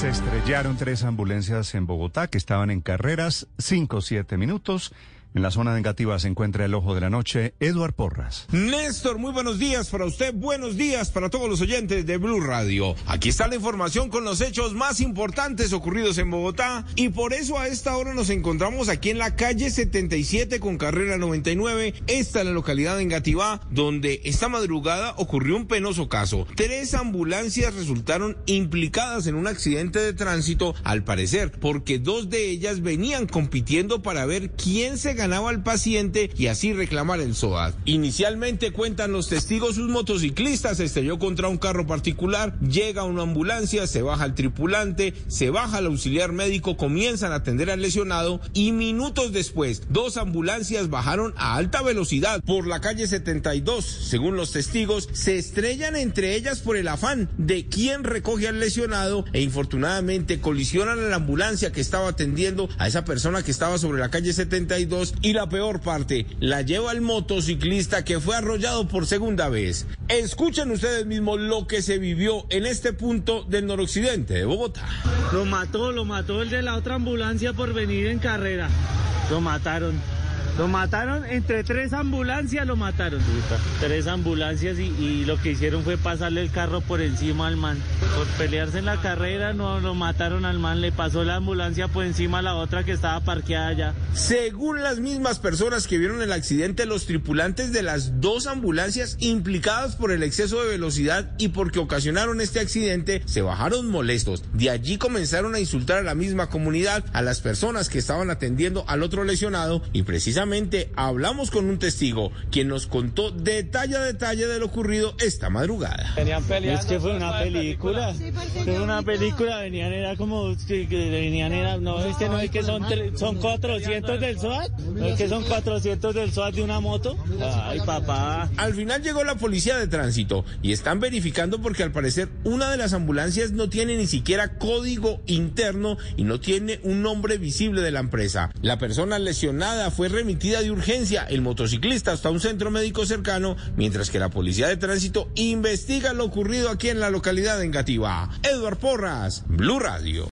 Se estrellaron tres ambulancias en Bogotá que estaban en carreras 5-7 minutos. En la zona negativa se encuentra el ojo de la noche, Eduard Porras. Néstor, muy buenos días para usted, buenos días para todos los oyentes de Blue Radio. Aquí está la información con los hechos más importantes ocurridos en Bogotá y por eso a esta hora nos encontramos aquí en la calle 77 con carrera 99, esta es la localidad de Engativá, donde esta madrugada ocurrió un penoso caso. Tres ambulancias resultaron implicadas en un accidente de tránsito, al parecer, porque dos de ellas venían compitiendo para ver quién se ganaba al paciente y así reclamar el SOAT. Inicialmente cuentan los testigos, un motociclista se estrelló contra un carro particular, llega una ambulancia, se baja el tripulante, se baja el auxiliar médico, comienzan a atender al lesionado y minutos después, dos ambulancias bajaron a alta velocidad por la calle 72. Según los testigos, se estrellan entre ellas por el afán de quién recoge al lesionado e infortunadamente colisionan a la ambulancia que estaba atendiendo a esa persona que estaba sobre la calle 72 y la peor parte la lleva el motociclista que fue arrollado por segunda vez. Escuchen ustedes mismos lo que se vivió en este punto del noroccidente de Bogotá. Lo mató, lo mató el de la otra ambulancia por venir en carrera. Lo mataron. Lo mataron entre tres ambulancias, lo mataron. Tres ambulancias y, y, lo que hicieron fue pasarle el carro por encima al man. Por pelearse en la carrera, no lo mataron al man, le pasó la ambulancia por encima a la otra que estaba parqueada allá. Según las mismas personas que vieron el accidente, los tripulantes de las dos ambulancias implicadas por el exceso de velocidad y porque ocasionaron este accidente se bajaron molestos. De allí comenzaron a insultar a la misma comunidad, a las personas que estaban atendiendo al otro lesionado y precisamente hablamos con un testigo quien nos contó detalle a detalle de lo ocurrido esta madrugada. Venían peleando. Es que fue una película. Fue una película, venían era como venían era no es que no es que son son 400 del SWAT, no es que son 400 del SWAT de una moto. Ay, papá. Al final llegó la policía de tránsito y están verificando porque al parecer una de las ambulancias no tiene ni siquiera código interno y no tiene un nombre visible de la empresa. La persona lesionada fue remitida de urgencia el motociclista hasta un centro médico cercano, mientras que la policía de tránsito investiga lo ocurrido aquí en la localidad de Engativá. Edward Porras, Blue Radio.